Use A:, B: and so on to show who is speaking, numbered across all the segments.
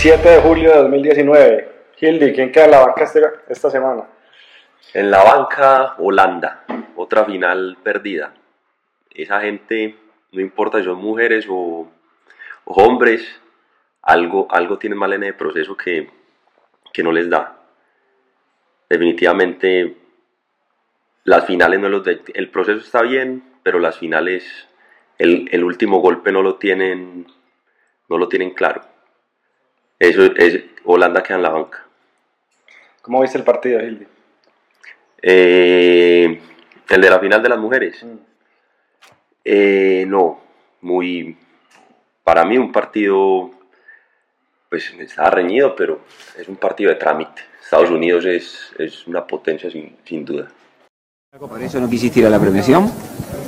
A: 7 de julio de 2019. Hildy, ¿quién queda en la banca este- esta semana?
B: En la banca, Holanda, otra final perdida. Esa gente, no importa si son mujeres o, o hombres, algo, algo tienen mal en el proceso que, que no les da. Definitivamente, las finales no los de- el proceso está bien, pero las finales, el, el último golpe no lo tienen, no lo tienen claro. Eso es Holanda queda en la banca.
A: ¿Cómo viste el partido, Hildy?
B: Eh, el de la final de las mujeres.
A: Mm.
B: Eh, no, muy. Para mí, un partido. Pues estaba reñido, pero es un partido de trámite. Estados Unidos es, es una potencia sin, sin duda.
C: ¿Por eso no quisiste ir a la premiación?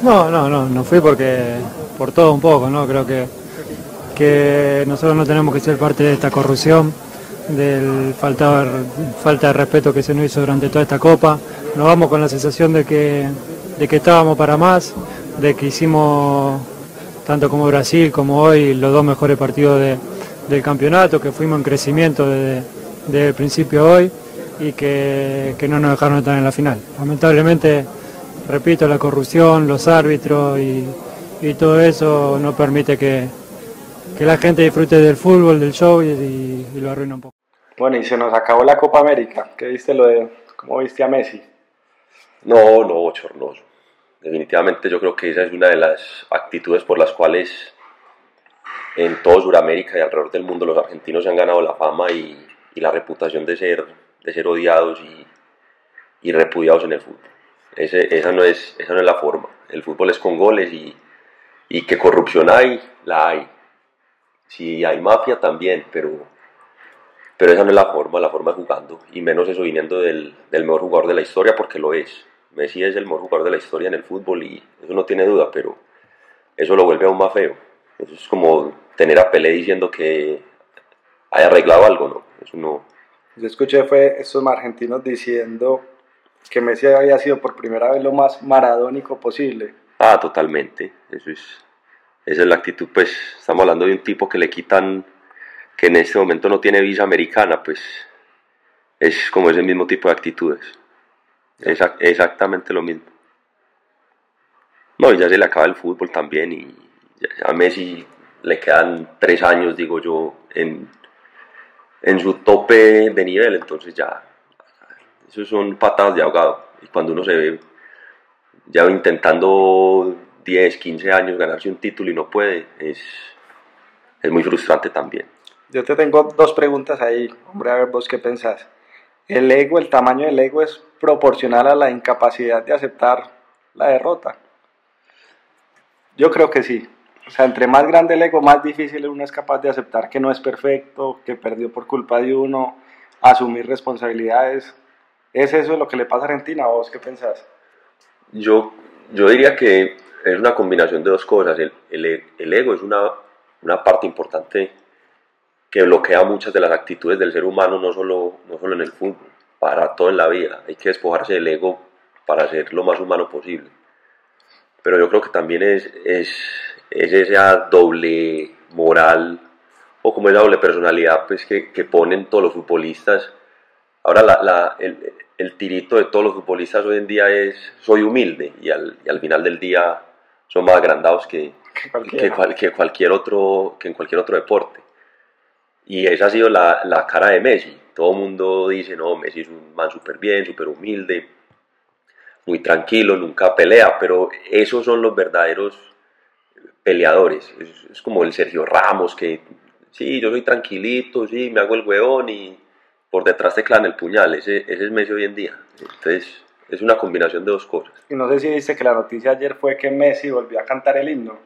D: No, no, no, no fui porque por todo un poco, ¿no? Creo que, que nosotros no tenemos que ser parte de esta corrupción, del falta, falta de respeto que se nos hizo durante toda esta copa. Nos vamos con la sensación de que, de que estábamos para más, de que hicimos, tanto como Brasil como hoy, los dos mejores partidos de- del campeonato, que fuimos en crecimiento desde, el principio a hoy y que, no nos dejaron estar en la final. Lamentablemente repito, la corrupción, los árbitros y todo eso no permite que, que la gente disfrute del fútbol, del show y, y- y lo arruina un poco.
A: Bueno, y se nos acabó la Copa América. ¿Qué viste lo de cómo viste a Messi?
B: No, no, bochornoso. Definitivamente yo creo que esa es una de las actitudes por las cuales en todo Sudamérica y alrededor del mundo los argentinos se han ganado la fama y, y la reputación de ser, de ser odiados y, y repudiados en el fútbol. Ese- esa, no es, esa no es la forma. El fútbol es con goles y, y que corrupción hay, la hay. Si hay mafia también, pero, pero esa no es la forma, la forma es jugando. Y menos eso viniendo del, del mejor jugador de la historia, porque lo es. Messi es el mejor jugador de la historia en el fútbol y eso no tiene duda, pero eso lo vuelve aún más feo. Eso es como tener a Pelé diciendo que haya arreglado algo, ¿no? Eso no,
A: Yo escuché fue estos argentinos diciendo que Messi había sido por primera vez lo más maradónico posible.
B: Ah, totalmente. Eso es, esa es la actitud, pues estamos hablando de un tipo que le quitan, que en este momento no tiene visa americana, pues es como ese mismo tipo de actitudes. Exac- exactamente lo mismo. No, y ya se le acaba el fútbol también y a Messi le quedan tres años, digo yo, en, en su tope de nivel, entonces ya, eso son patadas de ahogado. Y cuando uno se ve ya intentando 10, 15 años ganarse un título y no puede, es, es muy frustrante también.
A: Yo te tengo dos preguntas ahí, hombre, a ver vos qué pensás. ¿El ego, el tamaño del ego es proporcional a la incapacidad de aceptar la derrota? Yo creo que sí. O sea, entre más grande el ego, más difícil uno es capaz de aceptar que no es perfecto, que perdió por culpa de uno, asumir responsabilidades. ¿Es eso lo que le pasa a Argentina? ¿Vos qué pensás?
B: Yo, yo diría que es una combinación de dos cosas. El, el- el ego es una, una parte importante que bloquea muchas de las actitudes del ser humano, no solo, no solo en el fútbol, para todo en la vida. Hay que despojarse del ego para ser lo más humano posible. Pero yo creo que también es, es, es esa doble moral o como esa doble personalidad pues, que, que ponen todos los futbolistas. Ahora la, la- el, el tirito de todos los futbolistas hoy en día es soy humilde y al, y al final del día son más agrandados que,
A: Que
B: cual- que cualquier otro, que en cualquier otro deporte. Y esa ha sido la, la cara de Messi. Todo el mundo dice, no, Messi es un man súper bien, súper humilde, muy tranquilo, nunca pelea, pero esos son los verdaderos peleadores. Es, es como el Sergio Ramos, que sí, yo soy tranquilito, sí, me hago el hueón y por detrás te clavan el puñal. Ese, ese es Messi hoy en día. Entonces, es una combinación de dos cosas.
A: Y no sé si viste que la noticia ayer fue que Messi volvió a cantar el himno.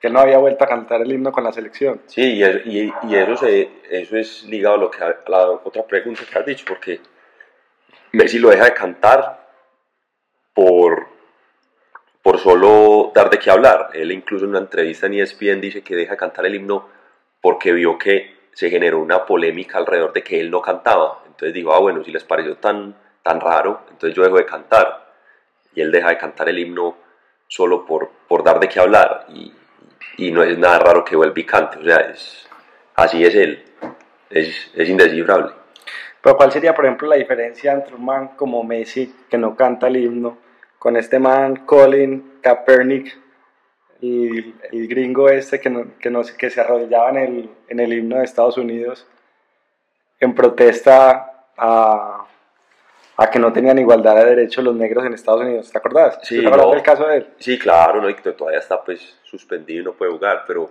A: Que él no había vuelto a cantar el himno con la selección.
B: Sí, y, es- y- y eso, se, eso es ligado a, lo que, a la otra pregunta que has dicho, porque Messi lo deja de cantar por, por solo dar de qué hablar. Él incluso en una entrevista en ESPN dice que deja de cantar el himno porque vio que se generó una polémica alrededor de que él no cantaba. Entonces digo, ah, bueno, si les pareció tan, tan raro, entonces yo dejo de cantar. Y él deja de cantar el himno solo por, por dar de qué hablar. Y, y no es nada raro que vuelva y cante, o sea, es, así es él. es, es indescifrable.
A: Pero ¿cuál sería, por ejemplo, la diferencia entre un man como Messi, que no canta el himno, con este man Colin Kaepernick, y el gringo este que, que se arrodillaba en el, en el himno de Estados Unidos en protesta a, a que no tenían igualdad de derechos los negros en Estados Unidos. ¿Te acordás?
B: Sí,
A: ¿Te acordás
B: no.
A: del caso de él?
B: Sí, claro, ¿no? y que todavía está pues suspendido y no puede jugar, pero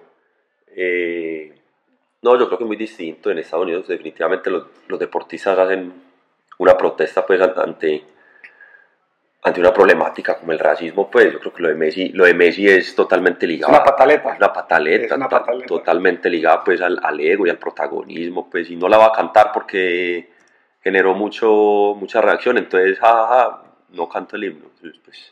B: eh, no, yo creo que es muy distinto. En Estados Unidos definitivamente los, los deportistas hacen una protesta pues an- ante, ante una problemática como el racismo, pues yo creo que lo de Messi, lo de Messi es totalmente
A: Es
B: ligado.
A: una pataleta.
B: Es una pataleta,
A: Es una
B: ta-
A: pataleta.
B: totalmente ligada pues al, al ego y al protagonismo, pues y no la va a cantar porque generó mucho, mucha reacción, entonces jajaja, no canto el himno, pues,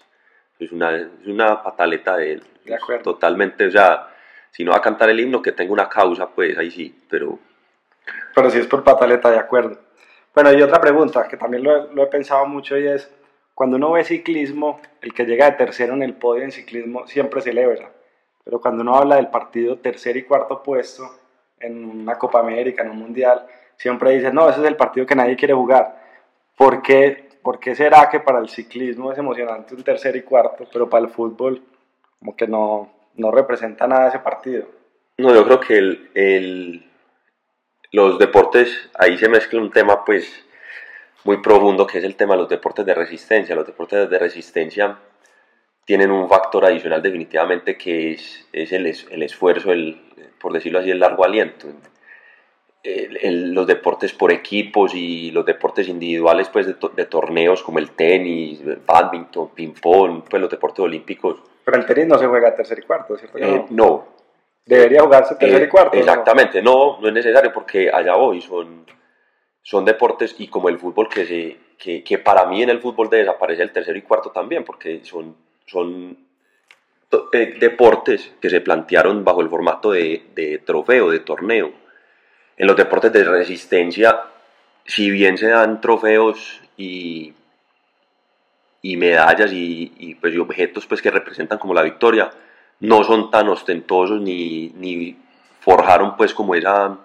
B: es una, es una pataleta de él,
A: De acuerdo.
B: totalmente, o sea, si no va a cantar el himno que tenga una causa, pues ahí sí, pero
A: Pero si es por pataleta, de acuerdo. Bueno, y otra pregunta que también lo, he- lo he pensado mucho y es, cuando uno ve ciclismo, el que llega de tercero en el podio en ciclismo siempre celebra. Pero cuando uno habla del partido tercer y cuarto puesto en una Copa América, en un Mundial, siempre dice, no, ese es el partido que nadie quiere jugar. ¿Por qué, ¿Por qué será que para el ciclismo es emocionante un tercer y cuarto, pero para el fútbol como que no, no representa nada ese partido?
B: No, yo creo que el, el- los deportes, ahí se mezcla un tema pues muy profundo que es el tema de los deportes de resistencia. Los deportes de resistencia tienen un factor adicional definitivamente que es, es el, el esfuerzo, el, por decirlo así, el largo aliento. El- el- los deportes por equipos y los deportes individuales pues de, to- de torneos como el tenis, el badminton, ping-pong, pues los deportes olímpicos,
A: Pero el tenis no se juega tercer y cuarto, ¿cierto?
B: eh,
A: no?
B: no,
A: Debería jugarse tercer
B: eh,
A: y cuarto. ¿no?
B: Exactamente, no, no es necesario porque allá voy, son, son deportes y como el fútbol que, se, que, que para mí en el fútbol debe desaparecer el tercero y cuarto también porque son, son eh, deportes que se plantearon bajo el formato de, de trofeo, de torneo. En los deportes de resistencia, si bien se dan trofeos y, y medallas y, pues, objetos pues, que representan como la victoria, no son tan ostentosos ni, ni forjaron pues como esa,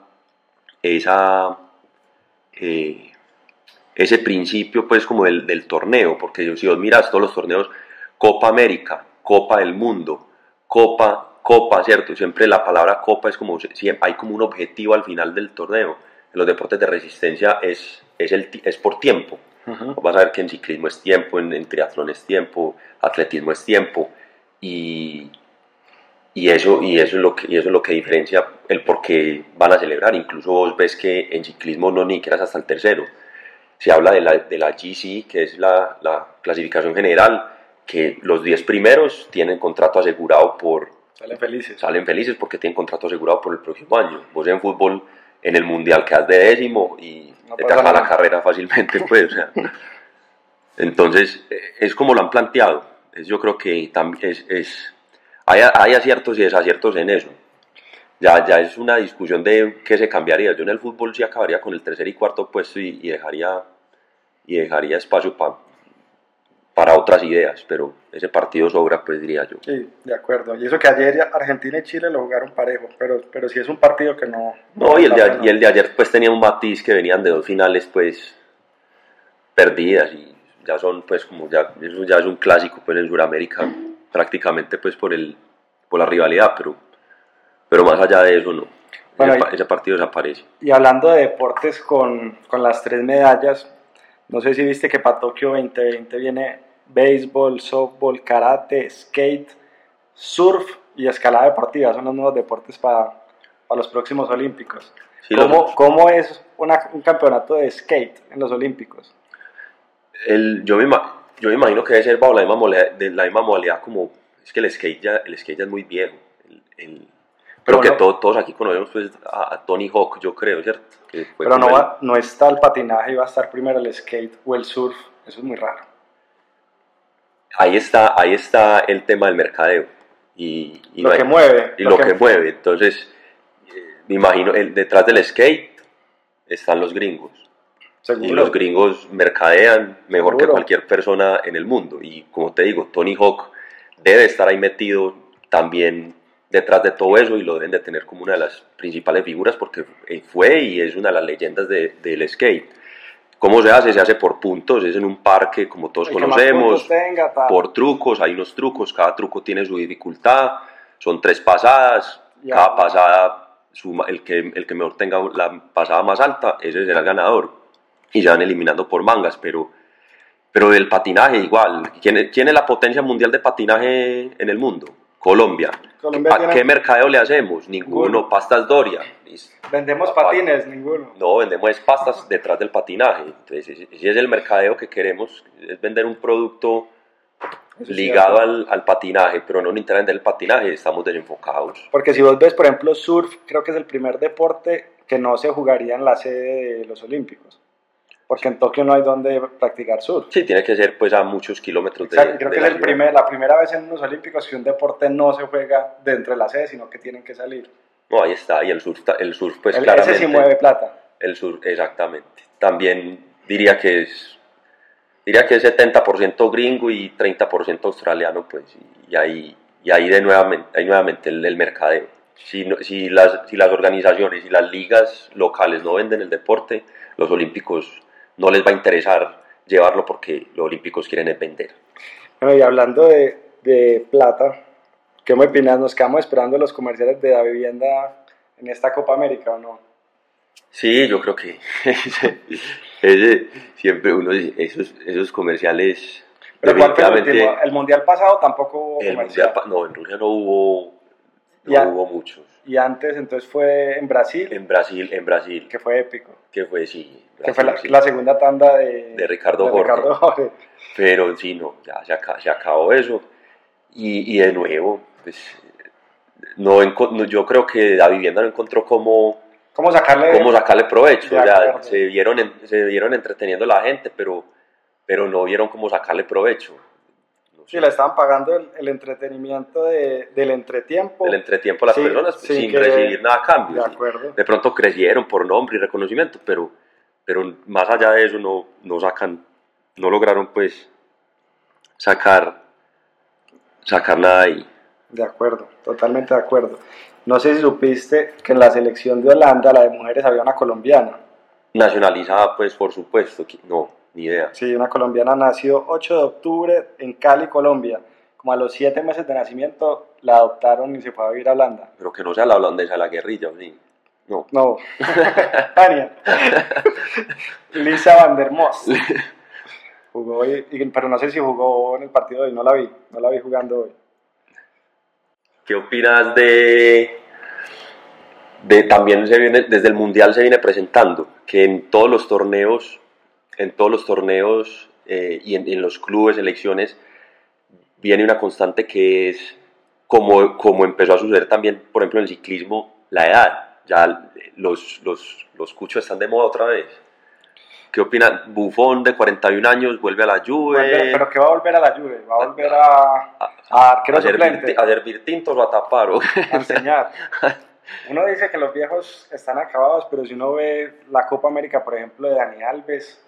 B: esa eh, ese principio pues como del torneo, porque si vos miras todos los torneos, Copa América, Copa del Mundo, Copa, Copa, ¿cierto? Siempre la palabra Copa es como, siempre hay como un objetivo al final del torneo. En los deportes de resistencia es, es, el, es por tiempo.
A: Ujú.
B: Vas a ver que en ciclismo es tiempo, en, en triatlón es tiempo, atletismo es tiempo. Y, y, eso, y, eso es lo que, y eso es lo que diferencia el por qué van a celebrar. Incluso vos ves que en ciclismo no ni siquiera es hasta el tercero. Se habla de la, de la GC, que es la, la clasificación general, que los 10 primeros tienen contrato asegurado por,
A: Salen felices.
B: salen felices porque tienen contrato asegurado por el próximo año. Vos en fútbol, en el mundial quedas de décimo y
A: No
B: te acaba la carrera fácilmente, pues. o sea. Entonces, eh, es como lo han planteado. Es- yo creo que también es, es- hay, hay aciertos y desaciertos en eso. Ya, ya es una discusión de qué se cambiaría. Yo en el fútbol sí acabaría con el tercer y cuarto puesto y, y dejaría, y dejaría espacio pa- para otras ideas, pero ese partido sobra, pues diría yo.
A: Sí, de acuerdo. Y eso que ayer Argentina y Chile lo jugaron parejo, pero, pero sí es un partido que no...
B: No, y el, de, y el de ayer pues tenía un matiz que venían de dos finales pues perdidas y ya son pues como ya, eso ya es un clásico pues en Sudamérica prácticamente pues por el por la rivalidad, pero, pero más allá de eso no.
A: Bueno,
B: ese,
A: y-
B: ese partido desaparece.
A: Y hablando de deportes con, con las tres medallas, no sé si viste que para Tokio 2020 viene béisbol, softball, karate, skate, surf y escalada deportiva. Son los nuevos deportes para, para los próximos olímpicos.
B: Sí,
A: ¿Cómo,
B: los-
A: cómo es una- un campeonato de skate en los olímpicos?
B: el- yo, me, yo me imagino que debe ser bajo la misma modalidad, de la misma modalidad como es que el skate ya, el skate ya es muy viejo. El, el- creo que
A: no-
B: to- todos aquí conocemos pues, a, a Tony Hawk, yo creo, ¿cierto? Que fue
A: Pero no, va, no está el patinaje, va a estar primero el skate o el surf. Eso es muy raro.
B: ahí está, ahí está el tema del mercadeo. Y, y
A: lo
B: no hay-
A: que mueve.
B: y lo que mueve. Entonces, eh, me imagino, el, detrás del skate están los gringos.
A: Seguro.
B: Y los gringos mercadean mejor que
A: Seguro.
B: cualquier persona en el mundo. Y como te digo, Tony Hawk debe estar ahí metido también detrás de todo eso y lo deben de tener como una de las principales figuras porque eh, fue y es una de las leyendas de- del skate. ¿Cómo se hace? Se hace por puntos, es en un parque como todos
A: más
B: conocemos,
A: tenga,
B: por trucos, hay unos trucos, cada truco tiene su dificultad, son tres pasadas,
A: Ya.
B: cada pasada, suma- el, que, el que mejor tenga la pasada más alta, ese será el ganador. Y se van eliminando por mangas, pero, pero del patinaje igual. ¿Quién, quién es la potencia mundial de patinaje en el mundo? Colombia.
A: Colombia
B: ¿A
A: tiene-
B: qué mercadeo le hacemos? Ninguno.
A: Ninguno.
B: Pastas Doria. Listo.
A: Vendemos
B: Papá.
A: patines, ninguno.
B: No, vendemos pastas detrás del patinaje. Entonces, ese es el mercadeo que queremos, es vender un producto ligado al, al patinaje, pero no nos interesa vender el patinaje, estamos desenfocados.
A: Porque si vos ves, por ejemplo, surf, creo que es el primer deporte que no se jugaría en la sede de los Olímpicos. Porque en Tokio no hay donde practicar surf.
B: Sí, tiene que ser pues a muchos kilómetros de,
A: Exacto, creo
B: de
A: que
B: la
A: es el primer, la primera vez en unos Olímpicos que un deporte no se juega dentro de la sede, sino que tienen que salir.
B: No, ahí está, y el surf, el surf pues
A: El-
B: claramente...
A: ese sí mueve plata.
B: El sur, exactamente. También diría que es diría que es 70% gringo y 30% australiano, pues, y ahí, y ahí de nuevamente, ahí nuevamente el, el mercadeo. Si, no- si, las, si las organizaciones y las ligas locales no venden el deporte, los olímpicos no les va a interesar llevarlo porque los olímpicos quieren es vender.
A: Bueno, y hablando de, de plata, ¿qué me opinas? ¿Nos quedamos esperando los comerciales de la vivienda en esta Copa América o no?
B: Sí, yo creo que ese- siempre uno, esos, esos comerciales...
A: Pero ¿cuál fue el último? El Mundial pasado tampoco hubo
B: El mundial no, en Rusia no hubo, no
A: Ya.
B: hubo muchos.
A: Y antes, entonces fue en Brasil,
B: En Brasil, en Brasil,
A: que fue épico.
B: que fue sí,
A: Que fue la,
B: Brasil, sí.
A: la segunda tanda de,
B: De Ricardo
A: de
B: Jorge.
A: Ricardo Jorge.
B: Pero sí, no, ya se, aca- se acabó eso. Y, y de nuevo, pues, no, no, yo creo que la vivienda no encontró cómo,
A: ¿Cómo sacarle?
B: cómo sacarle provecho. Ya
A: acuerdo.
B: se vieron, se vieron entreteniendo a la gente, pero, pero no vieron cómo sacarle provecho.
A: Sí, le estaban pagando el, el entretenimiento de- del entretiempo.
B: el entretiempo a las
A: Sí,
B: personas
A: sin
B: sin recibir nada a cambio.
A: De acuerdo.
B: de pronto crecieron por nombre y reconocimiento, pero, pero más allá de eso no, no sacan, no lograron pues sacar, sacar nada ahí.
A: De acuerdo, totalmente de acuerdo. No sé si supiste que en la selección de Holanda, la de mujeres, había una colombiana.
B: Nacionalizada pues por supuesto, que- no, ni idea.
A: Sí, una colombiana nació 8 de octubre en Cali, Colombia. Como a los 7 meses de nacimiento la adoptaron y se fue a vivir a Holanda.
B: Pero que no sea la holandesa de la guerrilla, ¿o sí. No.
A: No, Tania. Lisa Van der. Jugó hoy, pero no sé si jugó en el partido de hoy, no la vi, no la vi jugando hoy.
B: ¿Qué opinas de, de también se viene, desde el mundial se viene presentando que en todos los torneos, en todos los torneos eh, y en, en los clubes, selecciones, viene una constante que es como, como empezó a suceder también, por ejemplo, en el ciclismo, la edad. Ya los, los, los cuchos están de moda otra vez. ¿Qué opina? Bufón de 41 años vuelve a la Juve.
A: Pero que va a volver a la Juve, va a volver a, a arquero
B: a, servir,
A: suplente,
B: a servir tintos o a tapar. ¿o?
A: a enseñar. Uno dice que los viejos están acabados, pero si uno ve la Copa América, por ejemplo, de Dani Alves,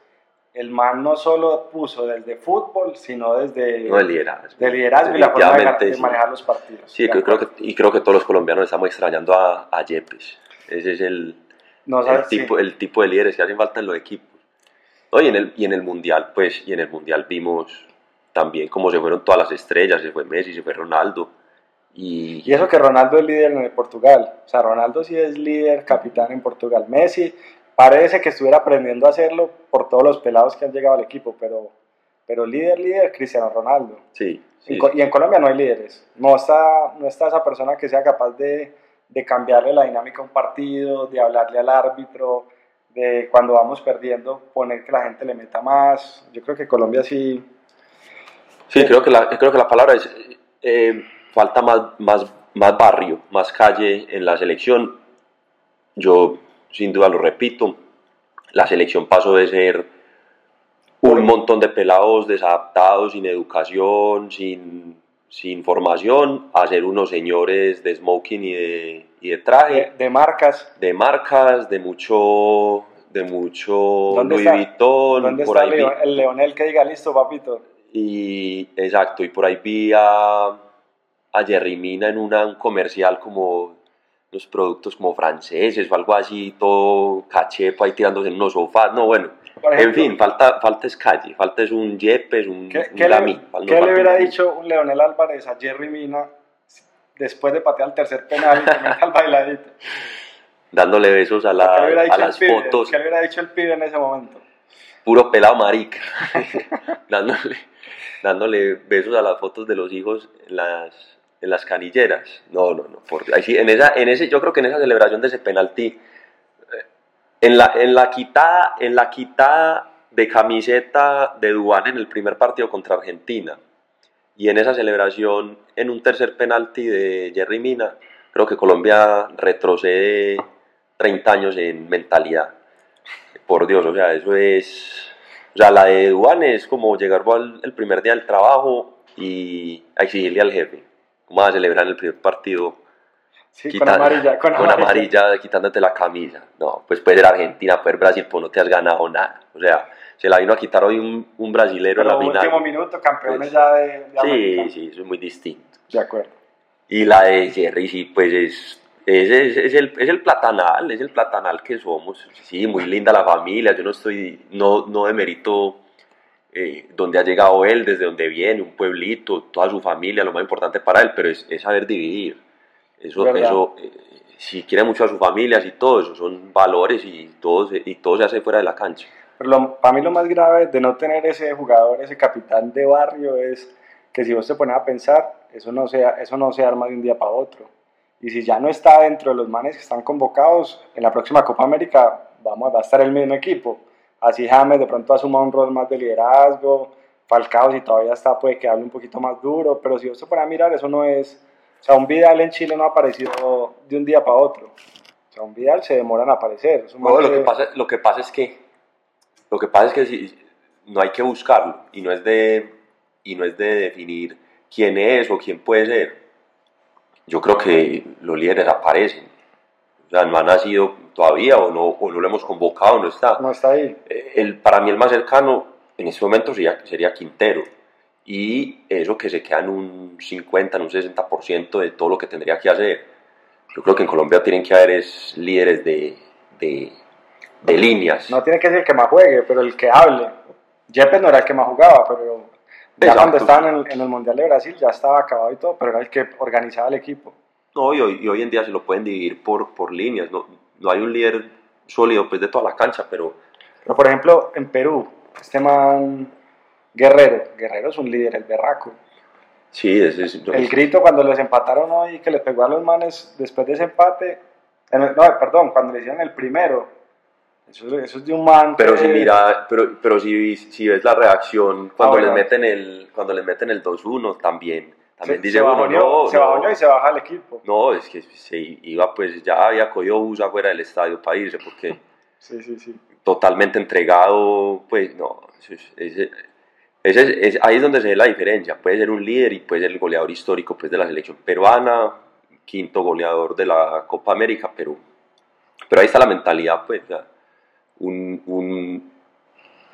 A: el man no solo puso desde fútbol, sino desde
B: No, el liderazgo.
A: de liderazgo y la forma de,
B: Definitivamente,
A: de
B: sí.
A: manejar los partidos.
B: Sí, creo, creo que, y creo que todos los colombianos estamos extrañando a, a Yepes. Ese es el,
A: No
B: el,
A: sabes, sí.
B: tipo, el tipo de líderes que hacen falta en los equipos. No, y, en el, y en el Mundial, pues, y en el Mundial vimos también cómo se fueron todas las estrellas, se fue Messi, se fue Ronaldo. Y,
A: Y eso que Ronaldo es líder en el Portugal. O sea, Ronaldo sí es líder, capitán en Portugal. Messi parece que estuviera aprendiendo a hacerlo por todos los pelados que han llegado al equipo, pero, pero líder, líder, Cristiano Ronaldo.
B: sí, sí,
A: Co- y en Colombia no hay líderes. No está, no está esa persona que sea capaz de, de cambiarle la dinámica a un partido, de hablarle al árbitro, de cuando vamos perdiendo poner que la gente le meta más. Yo creo que Colombia sí.
B: Sí, creo que la, creo que la palabra es, eh, falta más, más, más barrio, más calle en la selección. Yo sin duda lo repito, la selección pasó de ser un montón de pelados desadaptados, sin educación, sin, sin formación, a ser unos señores de smoking y de, y de traje,
A: De, de marcas.
B: de marcas, de mucho, de mucho
A: ¿Dónde
B: Louis
A: está?
B: Vuitton,
A: ¿Dónde
B: por
A: está
B: ahí
A: el,
B: vi-
A: Leo- el Leonel que diga listo, papito?
B: y exacto, y por ahí vi a, a Jerry Mina en una, un comercial como los productos como franceses o algo así, todo cachepa ahí tirándose en unos sofás. No, bueno, en fin, falta, falta es calle, falta es un Yepes, un,
A: ¿Qué,
B: un
A: qué le,
B: no
A: qué le hubiera dicho un Leonel Álvarez a Jerry Mina después de patear el tercer penal y el bailadito?
B: Dándole besos a, la-
A: ¿Qué le hubiera
B: a las
A: pibe?
B: fotos,
A: ¿Qué le hubiera dicho el pibe en ese momento?
B: puro pelado marica, dándole, dándole besos a las fotos de los hijos en las, en las canilleras. No, no, no, por, ahí en esa, en ese, yo creo que en esa celebración de ese penalti, eh, en la, en la quitada, en la quitada de camiseta de Dubán en el primer partido contra Argentina y en esa celebración en un tercer penalti de Jerry Mina, creo que Colombia retrocede 30 años en mentalidad. Por Dios, o sea, eso es. O sea, la de Dubán es como llegar al, primer día del trabajo y exigirle al jefe. ¿Cómo vas a celebrar el primer partido?
A: Sí, con amarilla. Con,
B: amarilla, quitándote la camisa. No, pues puede ser Argentina, puede ser Brasil, pues no te has ganado nada. O sea, se la vino a quitar hoy un, un brasilero en la
A: último
B: final.
A: minuto, campeones
B: Pues,
A: ya de, de
B: Sí,
A: América.
B: sí, eso es muy distinto.
A: De acuerdo.
B: Y la de Jerry, sí, pues es, es, es, es el, es el platanal, es el platanal que somos. Sí, muy linda la familia, yo no estoy, no, no demerito eh, donde ha llegado él, desde donde viene, un pueblito, toda su familia, lo más importante para él, pero es, es saber dividir. Eso,
A: Verdad.
B: eso eh, si quiere mucho a sus familias y todo, eso son valores y todo, se- y todo se hace fuera de la cancha.
A: Pero lo- para mí lo más grave de no tener ese jugador, ese capitán de barrio, es que si vos te pones a pensar, eso no se, eso no se arma de un día para otro. Y si ya no está dentro de los manes que están convocados, en la próxima Copa América vamos, va a estar el mismo equipo. Así James de pronto asuma un rol más de liderazgo, Falcao si todavía está puede que hable un poquito más duro, pero si vos te pones a mirar, eso no es... O sea, un Vidal en Chile no ha aparecido de un día para otro. O sea, un Vidal se demora en aparecer.
B: No,
A: man
B: lo, que
A: que-
B: pasa, lo que pasa es que lo que pasa es que si- no hay que buscarlo y no es de y no es de definir quién es o quién puede ser. Yo creo que los líderes aparecen. Sea, no ha nacido todavía o no, o no lo hemos convocado, no está.
A: no está ahí.
B: Eh, El, para mí el más cercano en este momento sería, sería Quintero. Y eso que se queda en un 50, en un 60% de todo lo que tendría que hacer. Yo creo que en Colombia tienen que haber es líderes de, de, de líneas.
A: No tiene que ser el que más juegue, pero el que hable. Yepes no era el que más jugaba, pero ya
B: Exacto.
A: cuando estaban en el, en el Mundial de Brasil ya estaba acabado y todo, pero era el que organizaba el equipo.
B: No, y hoy, y hoy en día se lo pueden dividir por, por líneas. No, no hay un líder sólido pues, de toda la cancha, pero
A: Pero por ejemplo, en Perú, este man Guerrero, Guerrero es un líder, el berraco.
B: sí, es, es-
A: El grito cuando les empataron hoy, que le pegó a los manes después de ese empate, el- no, perdón, cuando le hicieron el primero, eso, eso es de un man
B: Pero si mira, pero, pero si, si ves la reacción cuando
A: Ah,
B: les meten el cuando les meten el 2-1 también también
A: se,
B: dice
A: se
B: uno no,
A: se
B: no,
A: y se baja el equipo.
B: no, es que se iba pues ya había cogido bus afuera del estadio para irse porque
A: Sí, sí, sí.
B: totalmente entregado, pues no, ese es- ese- ese es- es- ahí es donde se ve la diferencia, puede ser un líder y puede ser el goleador histórico pues de la selección peruana, quinto goleador de la Copa América, pero, pero ahí está la mentalidad pues, sea, un, un,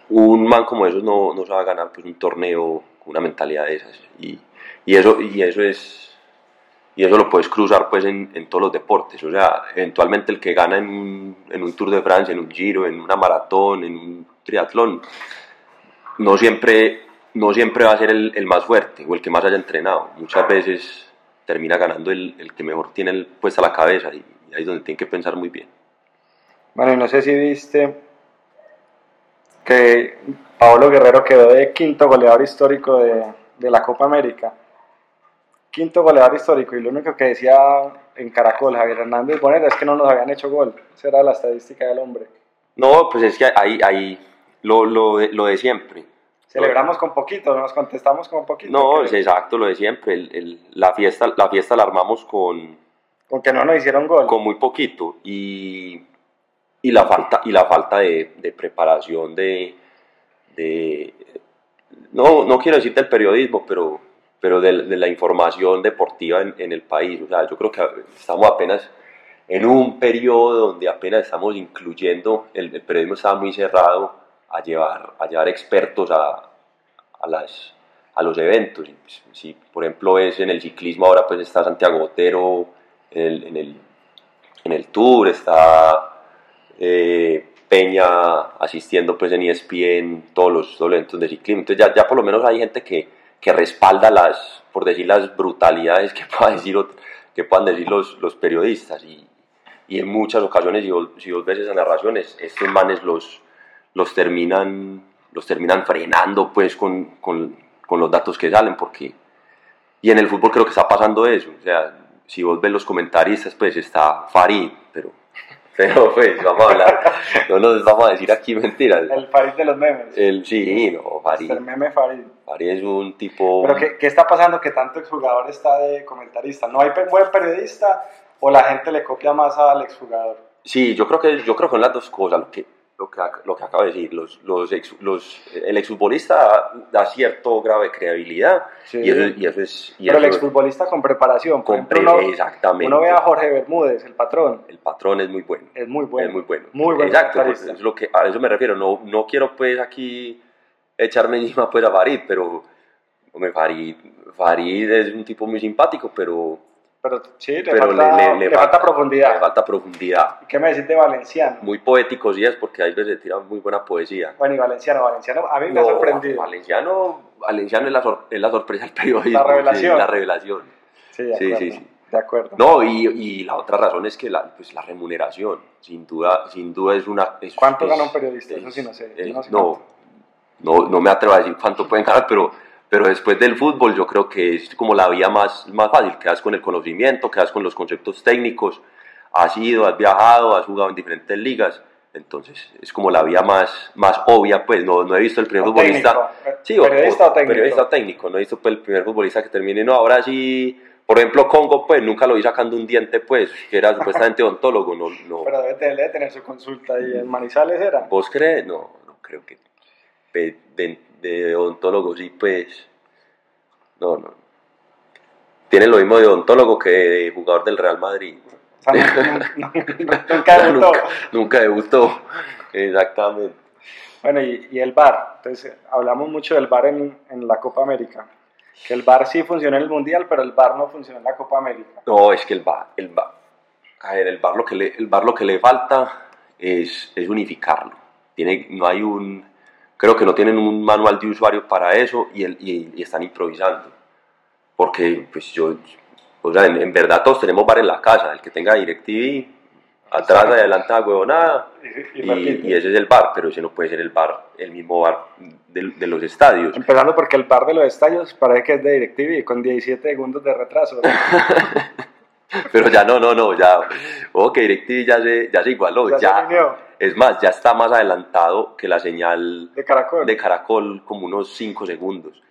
B: un man como esos no, no a ganar pues un torneo con una mentalidad de esas y, y eso, y eso es y eso lo puedes cruzar pues en, en todos los deportes, o sea, eventualmente el que gana en un, en un Tour de Francia, en un Giro, en una maratón, en un triatlón, no siempre, no siempre va a ser el, el más fuerte o el que más haya entrenado, muchas veces termina ganando el, el que mejor tiene el- puesta la cabeza y, y ahí es donde tiene que pensar muy bien.
A: Bueno, no sé si viste que Pablo Guerrero quedó de quinto goleador histórico de, de la Copa América. Quinto goleador histórico, y lo único que decía en Caracol Javier Hernández Bonera es que no nos habían hecho gol. Esa era la estadística del hombre.
B: No, pues es que ahí, ahí lo, lo, de- lo de siempre.
A: Celebramos con poquito, nos contestamos con poquito.
B: No, es exacto, lo de siempre. El- el- la, fiesta, la fiesta la armamos con,
A: con que no nos hicieron gol.
B: con muy poquito y, y la falta, y la falta de, de preparación de, de- no, no quiero decir del periodismo, pero, pero de, de la información deportiva en, en el país. O sea, yo creo que estamos apenas en un periodo donde apenas estamos incluyendo, el, el periodismo estaba muy cerrado a llevar, a llevar expertos a, a las, a los eventos. Pues, si, por ejemplo, es en el ciclismo, ahora pues está Santiago Botero en el, en el, en el Tour, está eh, Peña asistiendo pues en ESPN todos los, todos los eventos de ciclismo. Entonces ya, ya por lo menos hay gente que, que respalda las, por decir, las brutalidades que, pueda decir, que puedan decir los, los periodistas. Y, y en muchas ocasiones, si vos, si vos ves esas narraciones, estos manes los, los, terminan, los terminan frenando pues con, con, con los datos que salen, porque... Y en el fútbol creo que está pasando eso. O sea, si vos ves los comentaristas, pues está Farid, pero... Pero pues, vamos a hablar, no nos vamos a decir aquí mentiras.
A: El Farid de los memes.
B: El, sí, no, Farid.
A: El meme Farid.
B: Farid es un tipo...
A: Pero ¿qué, qué está pasando que tanto exjugador está de comentarista? ¿No hay buen periodista o la gente le copia más al exjugador?
B: Sí, yo creo que yo creo que son las dos cosas lo que lo que, lo que acabo de decir. Los, los, ex- los el exfutbolista da cierto grado de credibilidad
A: Sí.
B: y eso, y eso es y
A: Pero el
B: eso-
A: exfutbolista con preparación.
B: Con pre-
A: uno,
B: exactamente.
A: uno ve a Jorge Bermúdez, el patrón.
B: el patrón es muy bueno.
A: Es muy bueno.
B: Es muy bueno.
A: Muy buen
B: Exacto, pues, es lo que, a eso me refiero. No, no quiero pues aquí echarme encima pues a Farid, pero hombre, Farid, Farid es un tipo muy simpático, pero,
A: Pero sí, le,
B: pero
A: falta, le falta profundidad.
B: Le falta profundidad.
A: ¿Qué me decís de Valenciano?
B: Muy poético sí es, porque hay veces tira muy buena poesía.
A: Bueno, y Valenciano, Valenciano a mí me
B: No,
A: ha sorprendido.
B: Valenciano, Valenciano es la, sor- es la sorpresa del periodismo.
A: La revelación.
B: sí, la revelación.
A: Sí, de
B: Sí, sí, sí.
A: De acuerdo.
B: No, y, y la otra razón es que la, pues, la remuneración, sin duda, sin duda es una... es-
A: ¿Cuánto
B: es-
A: gana un periodista?
B: es-
A: Eso sí no sé, no sé
B: no, no, no me atrevo a decir cuánto pueden ganar, pero, pero después del fútbol yo creo que es como la vía más, más fácil, quedas con el conocimiento, quedas con los conceptos técnicos, has ido, has viajado, has jugado en diferentes ligas, entonces es como la vía más, más obvia, pues no, no he visto el primer
A: O
B: futbolista...
A: técnico, eh,
B: Sí,
A: periodista o técnico.
B: Periodista o técnico. No he visto pues, el primer futbolista que termine. No, ahora sí, por ejemplo, Congo, pues nunca lo vi sacando un diente, pues, que era supuestamente odontólogo. No, no.
A: Pero debe, debe tener su consulta ahí en Manizales, ¿era?
B: ¿Vos crees? No, no creo que. De, de, de odontólogo, sí, pues. No, no. Tiene lo mismo de odontólogo que de jugador del Real Madrid.
A: O sea, no- no- no- nunca debutó.
B: nunca, nunca debutó. Exactamente.
A: Bueno, y, y el VAR. Entonces, hablamos mucho del VAR en, en la Copa América. Que el VAR sí funcionó en el Mundial, pero el VAR no funcionó en la Copa América.
B: No, es que el bar, el bar, a ver, el bar lo que le, el bar lo que le falta es, es unificarlo. Tiene, no hay un, creo que no tienen un manual de usuario para eso y, el, y, y están improvisando. Porque, pues yo, o sea, en, en verdad todos tenemos bar en la casa. El que tenga DirecTV, atrás, adelante, huevonada.
A: Y, y
B: Y, ese es el bar, pero ese no puede ser el bar, el mismo bar de, de los estadios.
A: Empezando porque el VAR de los estadios parece que es de DirecTV, con 17 segundos de retraso.
B: Pero ya no, no, no, ya, que DirecTV ya se, ya se igualó,
A: Ya se
B: ya,
A: alineó.
B: es más, ya está más adelantado que la señal
A: De Caracol.
B: de Caracol, como unos 5 segundos.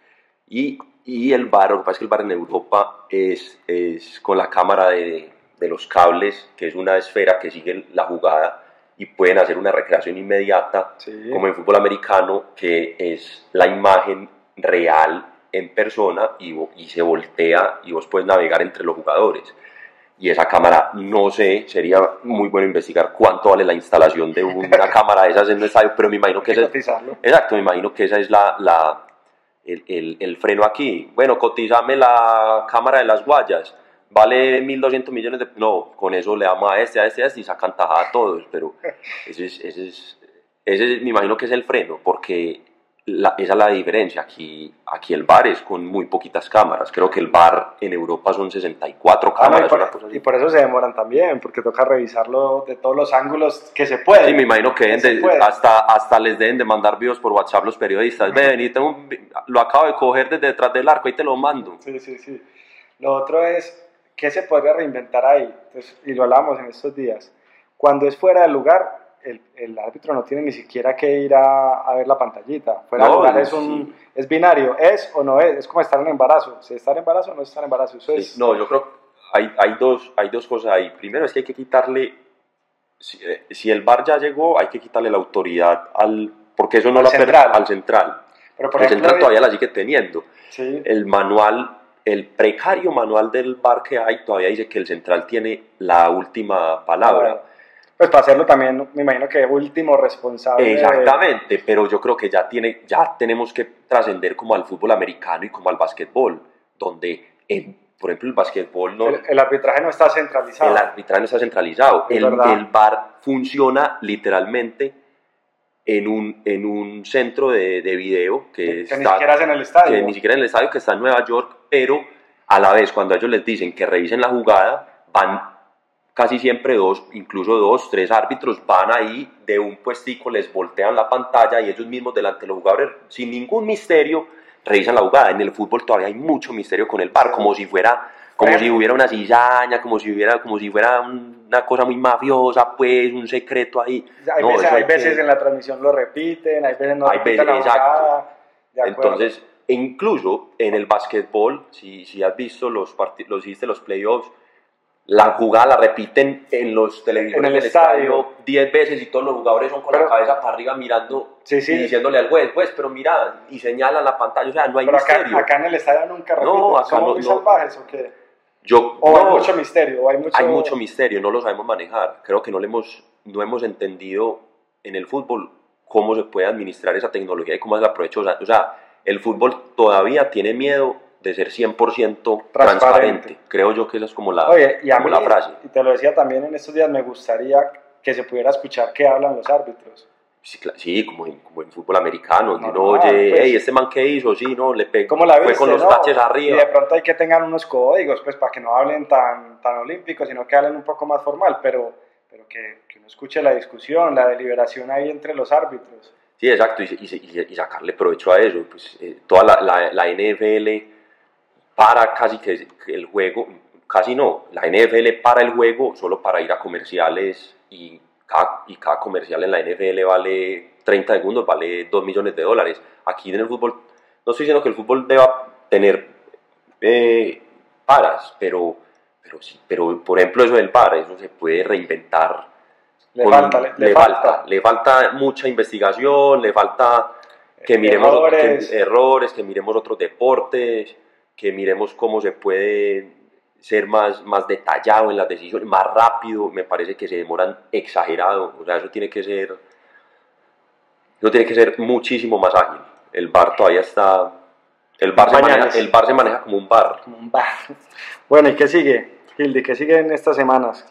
B: Y, y el bar, lo que pasa es que el bar en Europa es, es con la cámara de, de los cables, que es una esfera que sigue la jugada y pueden hacer una recreación inmediata,
A: Sí.
B: como en fútbol americano, que es la imagen real en persona y, y se voltea y vos puedes navegar entre los jugadores. Y esa cámara, no sé, sería muy bueno investigar cuánto vale la instalación de una cámara de esas en un estadio, pero me imagino que
A: que
B: esa es, exacto, me imagino que esa es la, la, el, el- el freno aquí. Bueno, cotizame la cámara de las guayas, vale 1.200 millones de... No, con eso le damos a este, a este, a este y sacan tajada a todos, pero ese es, ese es, ese es- me imagino que es el freno, porque la- esa es la diferencia. Aquí, aquí el bar es con muy poquitas cámaras. Creo que el bar en Europa son 64
A: Ah, y,
B: cámaras. una cosa
A: por, y por eso se demoran también, porque toca revisarlo de todos los ángulos que se pueden.
B: Sí, me imagino que
A: se
B: de-
A: puede.
B: hasta, hasta les deben de mandar videos por WhatsApp los periodistas. Ve, vení, tengo un lo acabo de coger desde detrás del arco y te lo mando.
A: Sí, sí, sí. Lo otro es, ¿qué se podría reinventar ahí? Entonces, y lo hablamos en estos días. Cuando es fuera del lugar, el, el árbitro no tiene ni siquiera que ir a, a ver la pantallita. Fuera
B: No,
A: lugar es, un, es binario, es o no es, es como estar en embarazo. Si estar en embarazo o no estar en embarazo, eso es...
B: Sí, no, yo creo que hay, hay, dos, hay dos cosas ahí. Primero es que hay que quitarle, si, eh, si el bar ya llegó, hay que quitarle la autoridad al, porque eso no
A: Al
B: la
A: central.
B: al central.
A: Pero por
B: el
A: ejemplo,
B: central todavía la sigue teniendo.
A: sí,
B: El manual, el precario manual del bar que hay todavía dice que el central tiene la última palabra.
A: Pues para hacerlo también, me imagino que último responsable.
B: Exactamente, pero yo creo que ya, tiene, ya tenemos que trascender como al fútbol americano y como al básquetbol, donde, en, por ejemplo, el básquetbol no...
A: El, el arbitraje no está centralizado.
B: El arbitraje no está centralizado.
A: Es
B: El, el VAR funciona literalmente en un, en un centro de, de video que,
A: que
B: está,
A: ni siquiera es en el estadio.
B: que ni siquiera en el estadio que está en Nueva York, pero a la vez cuando ellos les dicen que revisen la jugada, van casi siempre dos, incluso dos, tres árbitros van ahí de un puestico, les voltean la pantalla y ellos mismos delante de los jugadores, sin ningún misterio, revisan la jugada. En el fútbol todavía hay mucho misterio con el
A: Sí.
B: como si fuera como si hubiera una cizaña, como si hubiera, como si fuera un- una cosa muy mafiosa, pues, un secreto ahí.
A: Hay
B: No,
A: veces, hay
B: hay que-
A: veces en la transmisión lo repiten, hay veces no
B: Hay
A: repiten
B: veces-
A: la jugada.
B: Entonces, e incluso en el básquetbol, si, si has visto los los hiciste los playoffs, la jugada la repiten en los televisores
A: En el
B: del
A: estadio.
B: estadio 10 veces y todos los jugadores son con
A: Pero-
B: la cabeza para arriba mirando
A: Sí, sí.
B: y diciéndole al juez, pues, pero mira, y señalan la pantalla, o sea, no hay
A: Pero acá,
B: misterio.
A: acá en el estadio nunca
B: No,
A: repiten.
B: acá
A: ¿Somos
B: no-
A: muy
B: no.
A: salvajes o qué?
B: Yo,
A: O hay
B: no,
A: mucho misterio, o hay mucho...
B: hay mucho misterio, no lo sabemos manejar. Creo que no, le hemos, no hemos entendido en el fútbol cómo se puede administrar esa tecnología y cómo se la sea, o sea, el fútbol todavía tiene miedo de ser 100% transparente.
A: Transparente.
B: Creo yo que esa es como la,
A: Oye, y a
B: como
A: mí,
B: la frase.
A: y te lo decía también en estos días, me gustaría que se pudiera escuchar qué hablan los árbitros.
B: Sí, cla- sí, como, en, como en fútbol americano, donde uno oye,
A: pues.
B: hey, este man que hizo, sí, no, le pegó,
A: ¿Cómo la
B: fue
A: viste,
B: con los
A: no?
B: taches
A: Y de
B: arriba.
A: pronto hay que tengan unos códigos, pues, para que no hablen tan, tan olímpicos, sino que hablen un poco más formal, pero, pero que, que uno escuche la discusión, la deliberación ahí entre los árbitros.
B: Sí, exacto, y, y- y- y sacarle provecho a eso. Pues, eh, toda la, la- la NFL para casi que, el juego, casi no, la NFL para el juego solo para ir a comerciales y cada, y cada comercial en la NFL vale 30 segundos, vale 2 millones de dólares. Aquí en el fútbol, no estoy diciendo que el fútbol deba tener eh, paras, pero, pero sí, pero por ejemplo eso del par, eso se puede reinventar
A: Le
B: con-
A: falta, le, le falta.
B: le falta mucha investigación, le falta que miremos
A: Errores.
B: que- errores, que miremos otros deportes, que miremos cómo se puede ser más, más detallado en las decisiones, más rápido, me parece que se demoran exagerado, o sea, eso tiene que ser, eso tiene que ser muchísimo más ágil. El bar todavía está, el bar, se maneja, el bar se maneja como un bar.
A: Como un bar. Bueno, ¿y qué sigue? Hildy, ¿qué sigue en estas semanas?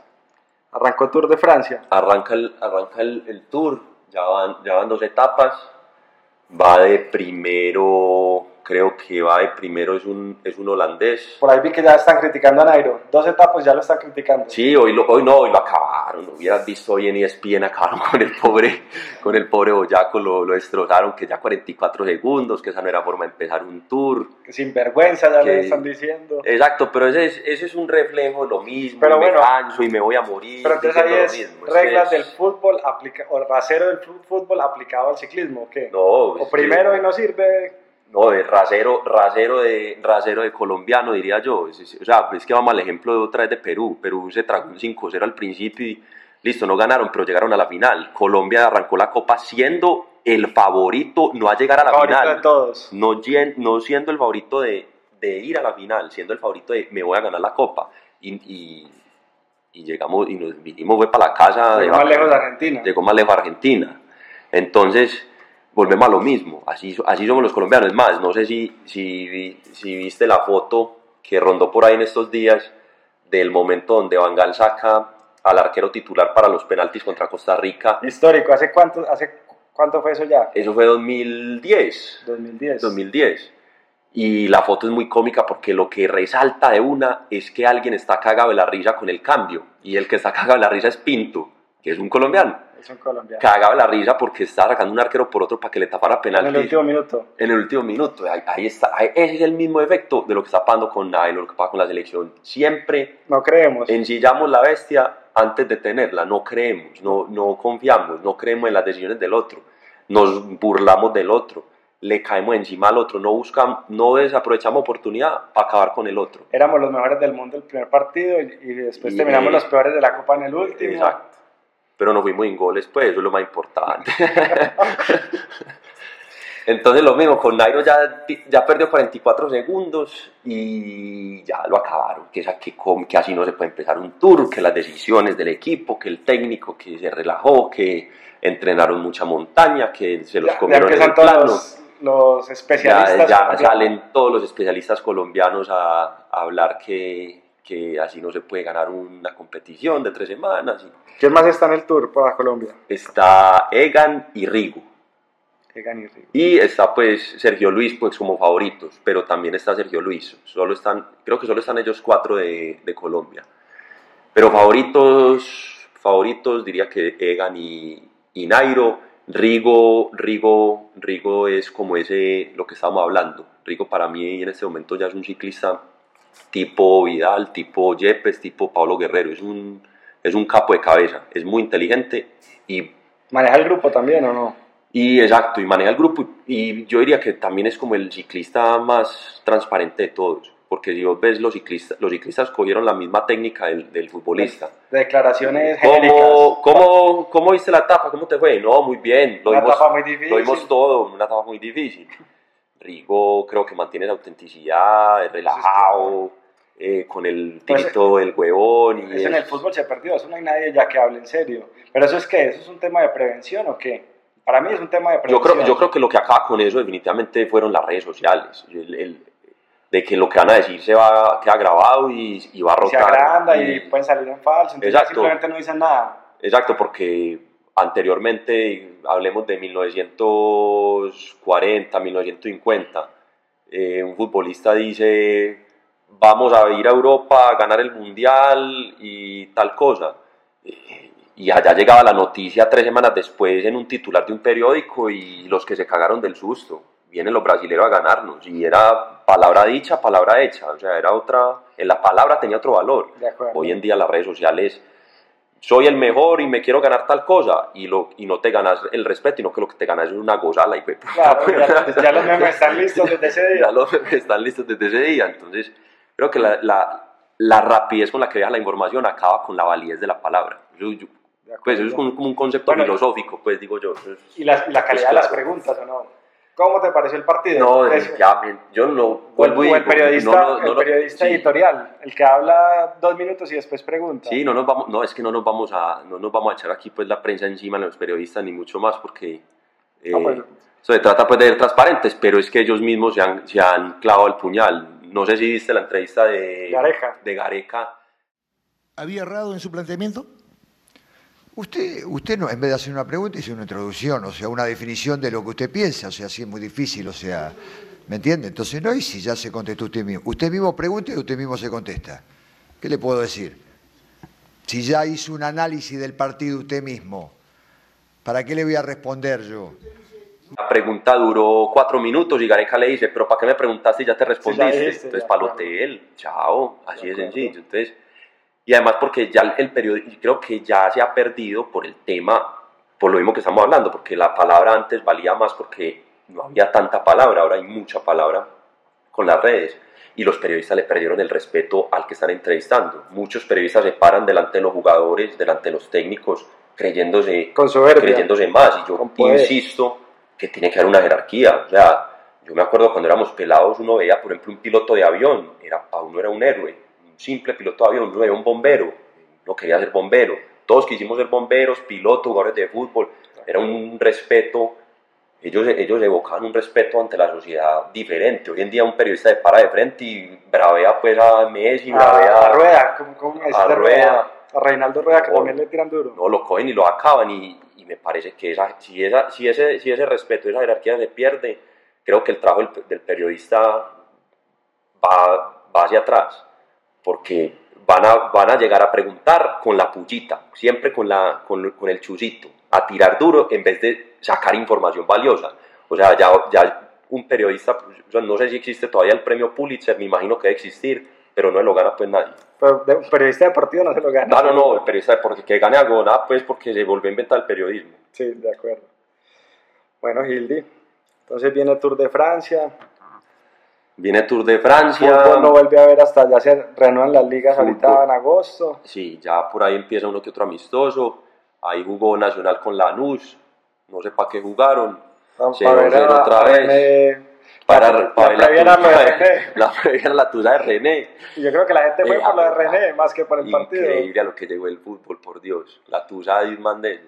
A: Arrancó Tour de Francia.
B: arranca el, arranca el, el tour, ya van, ya van dos etapas, va de primero, creo que va de primero es un, es un holandés.
A: Por ahí vi que ya están criticando a Nairo. Dos etapas ya lo están criticando.
B: Sí, hoy, lo, hoy no, hoy lo acabaron, lo hubieras visto hoy en ESPN, acabaron con el pobre, con el pobre Boyaco, lo, lo destrozaron, que ya 44 segundos, que esa no era forma de empezar un tour.
A: Sin vergüenza ya
B: Que-
A: le están diciendo.
B: Exacto, pero ese es, ese es un reflejo de lo mismo,
A: Pero
B: y me
A: bueno,
B: canso y me voy a morir.
A: Pero entonces ahí es
B: mismo, es
A: reglas
B: que
A: del
B: es-
A: fútbol aplica o rasero del fútbol aplicado al ciclismo, ¿o qué?
B: No, es
A: o primero y no sirve.
B: No, de rasero, rasero de, rasero de colombiano, diría yo. O sea, es que vamos al ejemplo de otra vez de Perú. Perú se tragó un 5-0 al principio y listo, no ganaron, pero llegaron a la final. Colombia arrancó la copa siendo el favorito, no a llegar a la
A: Favorito
B: final.
A: de todos.
B: No, no siendo el favorito de, de ir a la final, siendo el favorito de me voy a ganar la copa. Y, y, y llegamos y nos vinimos fue para la casa. de
A: Llegó más lejos de Argentina.
B: llegó más lejos Argentina. Entonces, volvemos a lo mismo. Así, así somos los colombianos. Es más, no sé si, si, si viste la foto que rondó por ahí en estos días del momento donde Bangal saca al arquero titular para los penaltis contra Costa Rica.
A: Histórico, ¿hace cuánto, hace cuánto fue eso ya?
B: Eso fue 2010.
A: 2010.
B: 2010. Y la foto es muy cómica porque lo que resalta de una es que alguien está cagado de la risa con el cambio. Y el que está cagado de la risa es Pinto, que es un colombiano.
A: Es un colombiano.
B: Cagado de la risa porque está sacando un arquero por otro para que le tapara
A: En
B: penalti
A: el último minuto.
B: en el último minuto. Ahí, ahí está. Ahí- ese es el mismo efecto de lo que está pasando con Nailo, lo que pasa con la selección. Siempre
A: No creemos.
B: ensillamos la bestia antes de tenerla. No creemos, no, no confiamos, no creemos en las decisiones del otro. Nos burlamos del otro, le caemos encima al otro, no buscamos, no desaprovechamos oportunidad para acabar con el otro.
A: Éramos los mejores del mundo el primer partido y, y después
B: Y-
A: terminamos los peores de la Copa en el último.
B: Exacto. Pero nos fuimos en goles, pues, eso es lo más importante. Entonces lo mismo, con Nairo ya, ya perdió 44 segundos y ya lo acabaron, que, que, que así no se puede empezar un tour, que las decisiones del equipo, que el técnico que se relajó, que entrenaron mucha montaña, que se los
A: Ya, ya
B: comieron en el plano.
A: los, los
B: Ya,
A: especialistas.
B: ya
A: con-
B: salen todos los especialistas colombianos a, a hablar que, que así no se puede ganar una competición de tres semanas.
A: ¿Quién más está en el tour para Colombia?
B: Está Egan y Rigo.
A: Egan y Rigo.
B: Y está pues Sergio Luis pues como favoritos, pero también está Sergio Luis. Solo están, creo que solo están ellos cuatro de, de Colombia. Pero favoritos, favoritos diría que Egan y, y Nairo. Rigo, Rigo, Rigo es como ese, lo que estábamos hablando. Rigo para mí en este momento ya es un ciclista tipo Vidal, tipo Yepes, tipo Pablo Guerrero. Es un, es un capo de cabeza, es muy inteligente y
A: ¿Maneja el grupo también o no?
B: y exacto, y maneja el grupo. Y yo diría que también es como el ciclista más transparente de todos. Porque si vos ves, los ciclistas, los ciclistas cogieron la misma técnica del, del futbolista.
A: Declaraciones genéricas.
B: ¿Cómo, cómo, ¿Cómo viste la etapa? ¿Cómo te fue? No, muy bien. Lo
A: Una
B: vimos,
A: etapa muy difícil.
B: lo vimos todo, una etapa muy difícil. Rigo creo que mantiene la autenticidad, es relajado, eh, con el
A: Pues,
B: tirito del huevón. Y
A: Eso en el fútbol se perdió, eso no hay nadie ya que hable en serio. Pero eso es que eso es un tema de prevención o qué? Para mí es un tema de
B: Yo
A: prevención.
B: creo, yo creo que lo que acaba con eso definitivamente fueron las redes sociales. El- el- de que lo que van a decir se va queda grabado y, y va a
A: se
B: rotar.
A: agranda y pueden salir en falso, entonces
B: Exacto.
A: simplemente no dicen nada.
B: Exacto, porque anteriormente, hablemos de 1940, 1950, eh, un futbolista dice, vamos a ir a Europa a ganar el Mundial y tal cosa. Y allá llegaba la noticia tres semanas después en un titular de un periódico y los que se cagaron del susto. Vienen los brasileños a ganarnos y era palabra dicha, palabra hecha. O sea, era otra, en la palabra tenía otro valor. Hoy en día las redes sociales, soy el mejor y me quiero ganar tal cosa y, lo, y no te ganas el respeto, y no que lo que te ganas es una gozala y pues,
A: Claro, ya, ya los memes están listos desde ese día.
B: ya los están listos desde ese día. Entonces, creo que la, la, la rapidez con la que deja la información acaba con la validez de la palabra. Yo- yo- pues eso es como, como un concepto
A: Bueno,
B: filosófico, pues digo yo. Eso es-
A: Y la, la calidad
B: Pues
A: de las
B: claro.
A: preguntas, ¿o no? ¿Cómo te pareció el partido?
B: No,
A: Eso.
B: definitivamente. Yo no
A: el,
B: vuelvo
A: el
B: digo,
A: periodista,
B: no, no, no,
A: el periodista
B: sí.
A: editorial, el que habla dos minutos y después pregunta.
B: Sí, no nos vamos, no, es que no nos vamos a, no nos vamos a echar aquí pues la prensa encima, los periodistas, ni mucho más, porque eh,
A: No, pues-
B: se trata pues de ser transparentes, pero es que ellos mismos se han, se han clavado el puñal. No sé si viste la entrevista de
A: Gareca.
B: de Gareca.
E: ¿Había errado en su planteamiento?
F: Usted, usted no, en vez de hacer una pregunta, hizo una introducción, o sea, una definición de lo que usted piensa, o sea, así es muy difícil, o sea, ¿me entiende? Entonces no, y si ya se contestó usted mismo. Usted mismo pregunta y usted mismo se contesta. ¿Qué le puedo decir? Si ya hizo un análisis del partido usted mismo, ¿para qué le voy a responder yo?
B: La pregunta duró cuatro minutos y Gareca le dice, pero ¿para qué me preguntaste y ya te respondiste? Entonces, para el hotel, chao, así de,
A: acuerdo.
B: sencillo. Entonces, y además porque ya el periodismo, creo que ya se ha perdido por el tema, por lo mismo que estamos hablando, porque la palabra antes valía más porque no había tanta palabra, ahora hay mucha palabra con las redes. Y los periodistas le perdieron el respeto al que están entrevistando. Muchos periodistas se paran delante de los jugadores, delante de los técnicos, creyéndose
A: Con soberbia.
B: creyéndose más. Y yo insisto que tiene que haber una jerarquía. O sea, yo me acuerdo cuando éramos pelados, uno veía, por ejemplo, un piloto de avión, era, para uno era un héroe, simple piloto de avión, uno veía un bombero, no quería ser bombero. Todos quisimos ser bomberos, pilotos, jugadores de fútbol. Era un respeto, ellos, ellos evocaban un respeto ante la sociedad diferente. Hoy en día un periodista se para de frente y bravea pues a Messi,
A: a,
B: bravea
A: a Rueda, ¿cómo, cómo
B: a
A: de Rueda?
B: Rueda.
A: A Reinaldo Rueda, que también le tiran duro.
B: no lo cogen y lo acaban y, y me parece que esa, si, esa, si, ese, si ese respeto, esa jerarquía se pierde, creo que el trabajo del, del periodista va, va hacia atrás, porque van a, van a llegar a preguntar con la pullita, siempre con, la, con, con el chusito, a tirar duro en vez de sacar información valiosa. O sea, ya, ya un periodista, yo no sé si existe todavía el premio Pulitzer, me imagino que debe existir, pero no lo gana pues nadie.
A: Pero de- un periodista deportivo no se lo gana.
B: No, no, no, el periodista, porque que gane algo, nada, pues porque se volvió a inventar el periodismo.
A: Sí, de acuerdo. Bueno, Gildi, entonces viene Tour de Francia.
B: Viene Tour de Francia.
A: Fútbol no vuelve a ver hasta ya se reanudan las ligas
B: Fútbol.
A: ahorita en agosto.
B: Sí, ya por ahí empieza uno que otro amistoso. Ahí jugó Nacional con Lanús. No sé para qué jugaron. 0-0
A: para ver a-
B: otra
A: a
B: vez.
A: René.
B: Para,
A: la,
B: para
A: la
B: la
A: lo de
B: tusa
A: René.
B: la previa la tusa de René.
A: Yo creo que la gente fue
B: Eh,
A: por lo de
B: ah,
A: René más que por el partido.
B: Increíble a lo que llegó el fútbol, por Dios. La tusa de Isman Deng.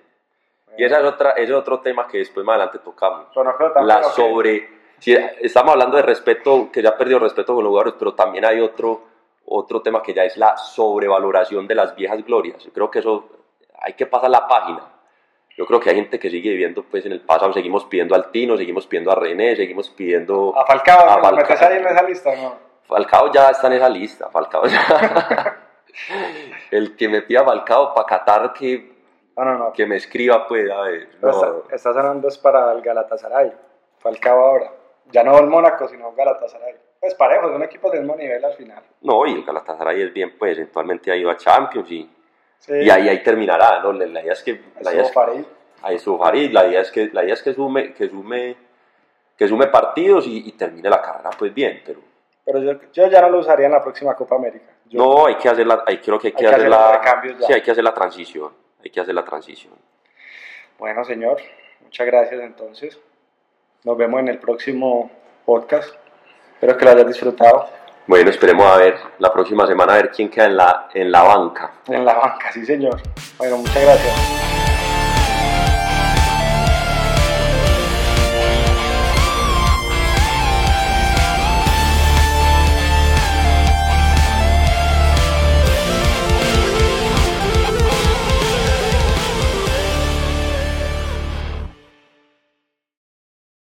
B: Y esa es otra, ese es otro tema que después más adelante tocamos.
A: Pero no creo
B: La sobre. Si estamos hablando de respeto, que ya ha perdido respeto con los jugadores, pero también hay otro, otro tema que ya es la sobrevaloración de las viejas glorias. Yo creo que eso hay que pasar la página. Yo creo que hay gente que sigue viviendo pues en el pasado. Seguimos pidiendo al Tino, seguimos pidiendo a René, seguimos pidiendo.
A: A Falcao,
B: A
A: ¿lo
B: Falcao.
A: metes ahí en esa lista? No.
B: Falcao ya está en esa lista. Falcao ya. el que me pida Falcao para Qatar que,
A: No, no, no.
B: que me escriba, pues, a ver. No.
A: está, está sonando es para el Galatasaray. Falcao ahora. Ya no el Mónaco, sino Galatasaray. Pues parejo, son equipos del mismo nivel al final.
B: No, y el Galatasaray es bien, pues, eventualmente ha ido a Champions y,
A: Sí.
B: y ahí, ahí terminará, ¿no? La, idea es que... La idea es que ahí Farid, la idea es que, la idea es que sume, que sume, que sume partidos y, y termine la carrera, pues bien, pero...
A: Pero yo, yo ya no lo usaría en la próxima Copa América. Yo-
B: no, hay que hacer la, hay, creo que hay que,
A: Hay que
B: hacer
A: hacer los
B: la... Sí, hay que hacer la transición, hay que hacer la transición.
A: Bueno, señor, muchas gracias entonces. Nos vemos en el próximo podcast. Espero que lo hayas disfrutado.
B: Bueno, esperemos a ver la próxima semana a ver quién queda en la, en la banca.
A: En la banca, sí, señor. Bueno, muchas gracias.